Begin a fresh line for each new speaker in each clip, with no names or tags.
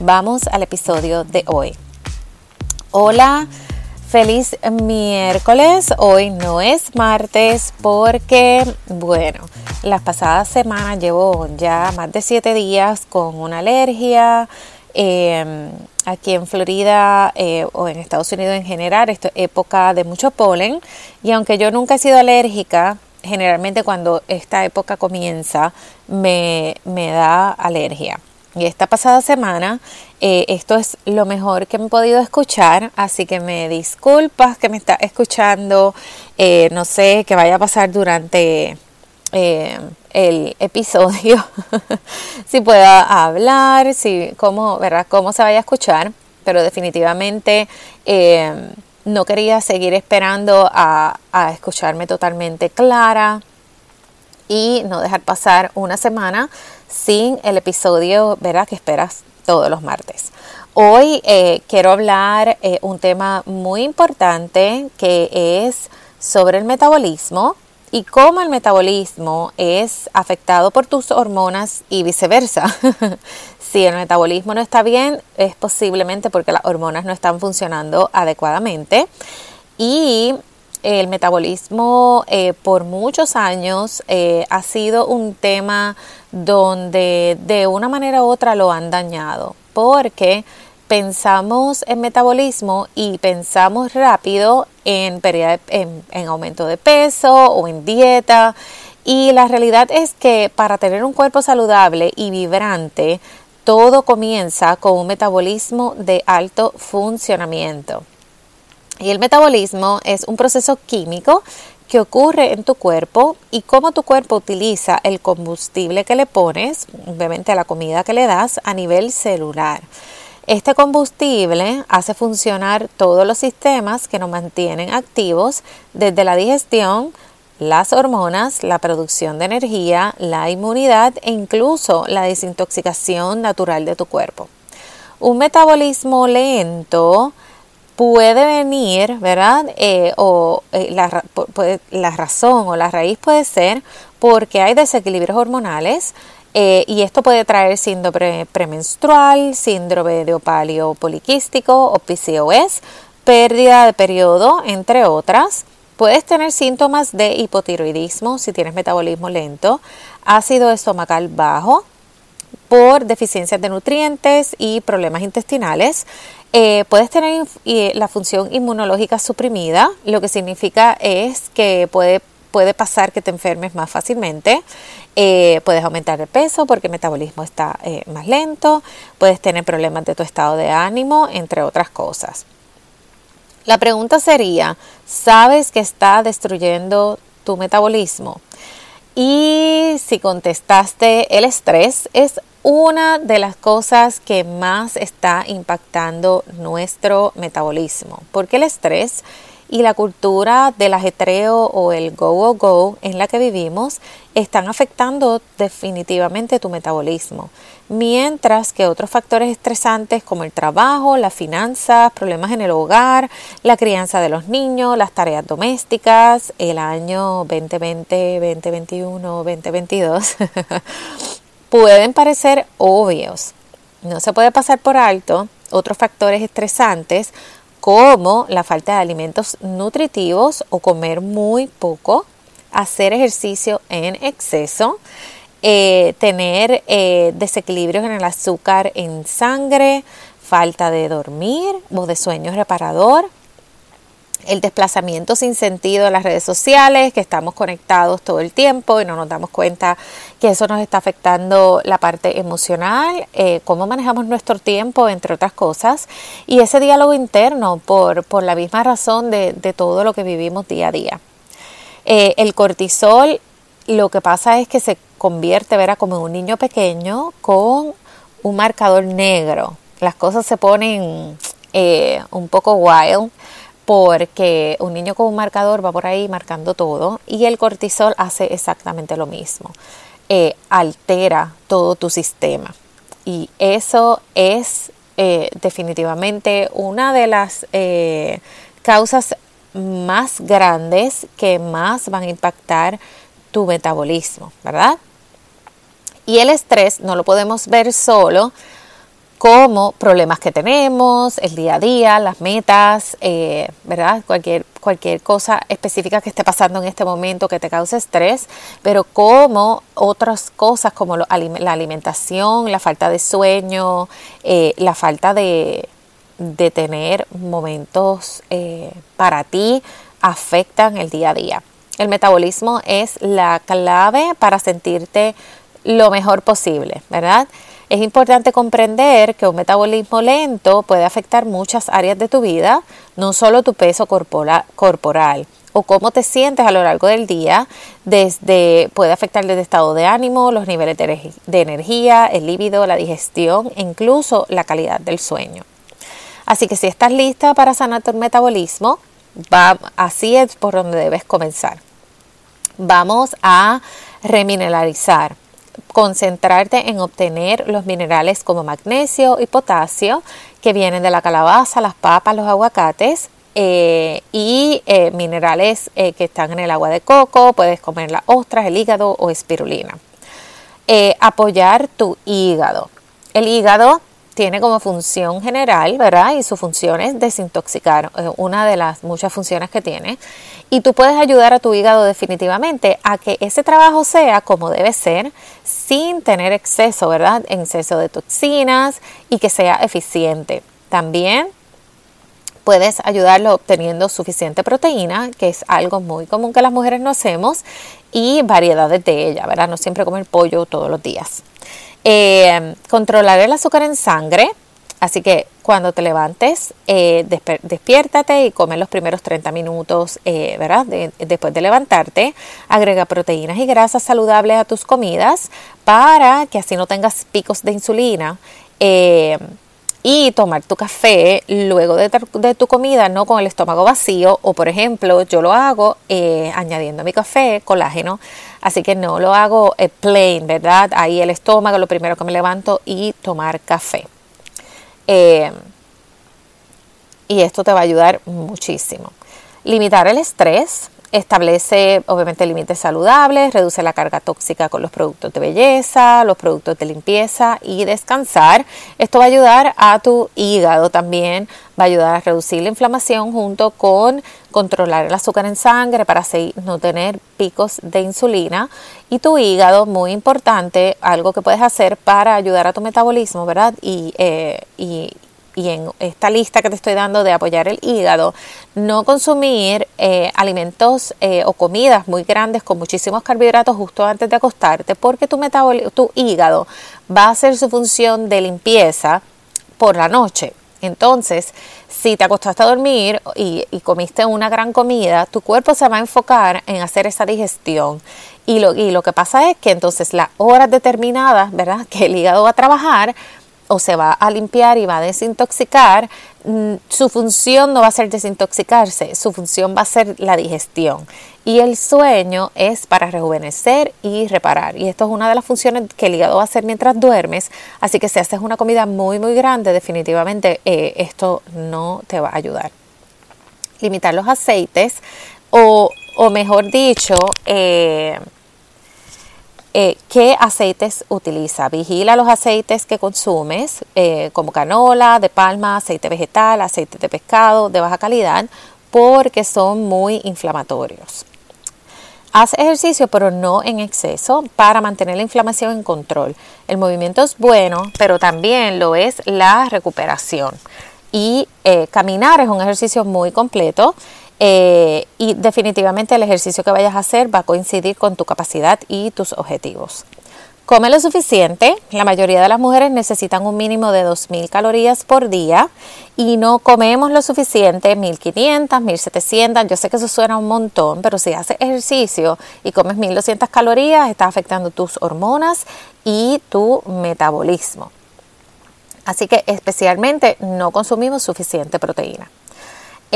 Vamos al episodio de hoy. Hola Feliz miércoles, hoy no es martes porque, bueno, las pasadas semanas llevo ya más de siete días con una alergia. Em, aquí en Florida eh, o en Estados Unidos en general, esto es época de mucho polen y aunque yo nunca he sido alérgica, generalmente cuando esta época comienza me, me da alergia. Y esta pasada semana, eh, esto es lo mejor que me he podido escuchar, así que me disculpas que me está escuchando, eh, no sé qué vaya a pasar durante eh, el episodio, si pueda hablar, si cómo, ¿verdad? cómo se vaya a escuchar, pero definitivamente no quería seguir esperando a, a escucharme totalmente clara y no dejar pasar una semana sin el episodio ¿verdad? que esperas todos los martes. Hoy eh, quiero hablar eh, un tema muy importante que es sobre el metabolismo y cómo el metabolismo es afectado por tus hormonas y viceversa. si el metabolismo no está bien, es posiblemente porque las hormonas no están funcionando adecuadamente. Y el metabolismo eh, por muchos años eh, ha sido un tema donde de una manera u otra lo han dañado, porque pensamos en metabolismo y pensamos rápido en, en, en aumento de peso o en dieta. Y la realidad es que para tener un cuerpo saludable y vibrante, todo comienza con un metabolismo de alto funcionamiento. Y el metabolismo es un proceso químico que ocurre en tu cuerpo y cómo tu cuerpo utiliza el combustible que le pones, obviamente la comida que le das, a nivel celular. Este combustible hace funcionar todos los sistemas que nos mantienen activos, desde la digestión, las hormonas, la producción de energía, la inmunidad e incluso la desintoxicación natural de tu cuerpo. Un metabolismo lento puede venir, ¿verdad? Eh, o eh, la, razón o la raíz puede ser porque hay desequilibrios hormonales eh, y esto puede traer síndrome premenstrual, síndrome de opalio poliquístico o PCOS, pérdida de periodo, entre otras. Puedes tener síntomas de hipotiroidismo si tienes metabolismo lento, ácido estomacal bajo, por deficiencias de nutrientes y problemas intestinales. Eh, puedes tener la función inmunológica suprimida, lo que significa es que puede, puede pasar que te enfermes más fácilmente. Eh, puedes aumentar el peso porque el metabolismo está eh, más lento. Puedes tener problemas de tu estado de ánimo, entre otras cosas. La pregunta sería, ¿sabes que está destruyendo tu metabolismo? Y si contestaste, el estrés es una de las cosas que más está impactando nuestro metabolismo, porque el estrés y la cultura del ajetreo o el go go en la que vivimos están afectando definitivamente tu metabolismo, mientras que otros factores estresantes como el trabajo, las finanzas, problemas en el hogar, la crianza de los niños, las tareas domésticas, el año 2020, 2021, 2022 pueden parecer obvios. No se puede pasar por alto otros factores estresantes como la falta de alimentos nutritivos o comer muy poco, hacer ejercicio en exceso, eh, tener eh, desequilibrios en el azúcar en sangre, falta de dormir o de sueño reparador, el desplazamiento sin sentido de las redes sociales, que estamos conectados todo el tiempo y no nos damos cuenta que eso nos está afectando la parte emocional, eh, cómo manejamos nuestro tiempo, entre otras cosas, y ese diálogo interno por, por la misma razón de, de, todo lo que vivimos día a día. Eh, el cortisol lo que pasa es que se convierte, verá, como un niño pequeño con un marcador negro. Las cosas se ponen eh, un poco wild porque un niño con un marcador va por ahí marcando todo y el cortisol hace exactamente lo mismo. Eh, altera todo tu sistema y eso es eh, definitivamente una de las eh, causas más grandes que más van a impactar tu metabolismo, ¿verdad? Y el estrés no lo podemos ver solo como problemas que tenemos, el día a día, las metas, eh, ¿verdad? Cualquier, cualquier cosa específica que esté pasando en este momento que te cause estrés, pero como otras cosas como la alimentación, la falta de sueño, eh, la falta de, de tener momentos eh, para ti, afectan el día a día. El metabolismo es la clave para sentirte lo mejor posible, ¿verdad? Es importante comprender que un metabolismo lento puede afectar muchas áreas de tu vida, no solo tu peso corporal o cómo te sientes a lo largo del día, desde puede afectar desde estado de ánimo, los niveles de, energía, el líbido, la digestión e incluso la calidad del sueño. Así que si estás lista para sanar tu metabolismo, va, así es por donde debes comenzar. Vamos a remineralizar concentrarte en obtener los minerales como magnesio y potasio que vienen de la calabaza, las papas, los aguacates eh, y eh, minerales eh, que están en el agua de coco, puedes comer las ostras, el hígado o espirulina. apoyar tu hígado. El hígado tiene como función general, ¿verdad? Y su función es desintoxicar, una de las muchas funciones que tiene. Y tú puedes ayudar a tu hígado definitivamente a que ese trabajo sea como debe ser, sin tener exceso, ¿verdad? Exceso de toxinas y que sea eficiente. También puedes ayudarlo obteniendo suficiente proteína, que es algo muy común que las mujeres no hacemos, y variedades de ella, ¿verdad? No siempre comer pollo todos los días. Eh, controlar el azúcar en sangre, así que cuando te levantes, eh, despiértate y come los primeros 30 minutos, eh, ¿verdad? después de levantarte, agrega proteínas y grasas saludables a tus comidas para que así no tengas picos de insulina. Eh, y tomar tu café luego de, tu comida, no con el estómago vacío, o por ejemplo, yo lo hago añadiendo mi café colágeno, así que no lo hago plain, ¿verdad? Ahí el estómago, lo primero que me levanto y tomar café. Eh, y esto te va a ayudar muchísimo. Limitar el estrés, establece obviamente límites saludables, reduce la carga tóxica con los productos de belleza, los productos de limpieza y descansar. Esto va a ayudar a tu hígado también, va a ayudar a reducir la inflamación junto con controlar el azúcar en sangre para así no tener picos de insulina. Y tu hígado, muy importante, algo que puedes hacer para ayudar a tu metabolismo, ¿verdad? Y, eh, y, y en esta lista que te estoy dando de apoyar el hígado, no consumir eh, alimentos eh, o comidas muy grandes con muchísimos carbohidratos justo antes de acostarte, porque tu, tu hígado va a hacer su función de limpieza por la noche. Entonces, si te acostaste a dormir y, y, comiste una gran comida, tu cuerpo se va a enfocar en hacer esa digestión. Y lo, y lo que pasa es que entonces las horas determinadas, ¿verdad? Que el hígado va a trabajar, o se va a limpiar y va a desintoxicar, mm, su función no va a ser desintoxicarse, su función va a ser la digestión. Y el sueño es para rejuvenecer y reparar. Y esto es una de las funciones que el hígado va a hacer mientras duermes. Así que si haces una comida muy, muy grande, definitivamente eh, esto no te va a ayudar. Limitar los aceites o, o mejor dicho, eh, eh, ¿Qué aceites utiliza? Vigila los aceites que consumes, eh, como canola, de palma, aceite vegetal, aceite de pescado de baja calidad, porque son muy inflamatorios. Haz ejercicio, pero no en exceso, para mantener la inflamación en control. El movimiento es bueno, pero también lo es la recuperación. Y eh, caminar es un ejercicio muy completo Eh, y definitivamente el ejercicio que vayas a hacer va a coincidir con tu capacidad y tus objetivos. Come lo suficiente. La mayoría de las mujeres necesitan un mínimo de 2.000 calorías por día y no comemos lo suficiente, 1.500, 1.700. Yo sé que eso suena un montón, pero si haces ejercicio y comes 1.200 calorías, estás afectando tus hormonas y tu metabolismo. Así que especialmente no consumimos suficiente proteína.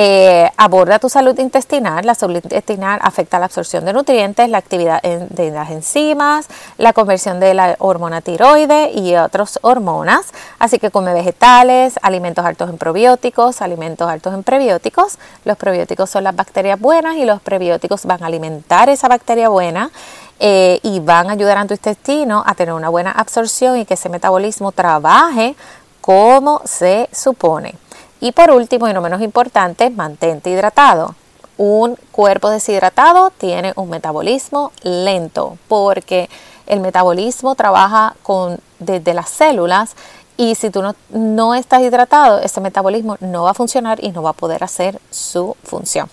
Eh, aborda tu salud intestinal. La salud intestinal afecta la absorción de nutrientes, la actividad de las enzimas, la conversión de la hormona tiroide y otras hormonas. Así que come vegetales, alimentos altos en probióticos, alimentos altos en prebióticos. Los probióticos son las bacterias buenas y los prebióticos van a alimentar esa bacteria buena. Eh, y van a ayudar a tu intestino a tener una buena absorción y que ese metabolismo trabaje como se supone. Y por último y no menos importante, mantente hidratado. Un cuerpo deshidratado tiene un metabolismo lento porque el metabolismo trabaja con, desde las células y si tú no, no estás hidratado, ese metabolismo no va a funcionar y no va a poder hacer su función.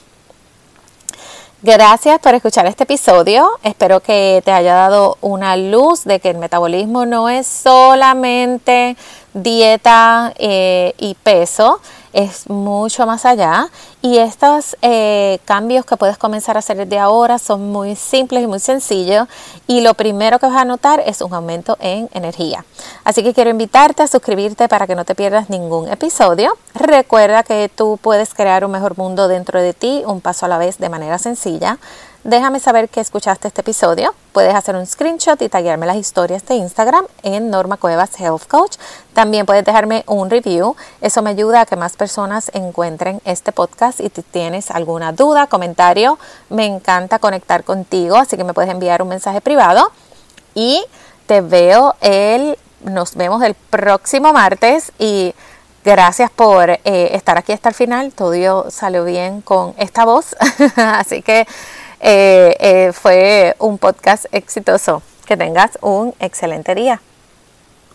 Gracias por escuchar este episodio. Espero que te haya dado una luz de que el metabolismo no es solamente dieta eh, y peso, es mucho más allá y estos eh, cambios que puedes comenzar a hacer desde ahora son muy simples y muy sencillos y lo primero que vas a notar es un aumento en energía. Así que quiero invitarte a suscribirte para que no te pierdas ningún episodio. Recuerda que tú puedes crear un mejor mundo dentro de ti, un paso a la vez de manera sencilla. Déjame saber que escuchaste este episodio. Puedes hacer un screenshot y taguearme las historias de Instagram en Norma Cuevas Health Coach. También puedes dejarme un review. Eso me ayuda a que más personas encuentren este podcast. Y si tienes alguna duda, comentario, me encanta conectar contigo. Así que me puedes enviar un mensaje privado. Y te veo el, nos vemos el próximo martes y Gracias por eh, estar aquí hasta el final. Todo salió bien con esta voz. Así que eh, eh, fue un podcast exitoso. Que tengas un excelente día.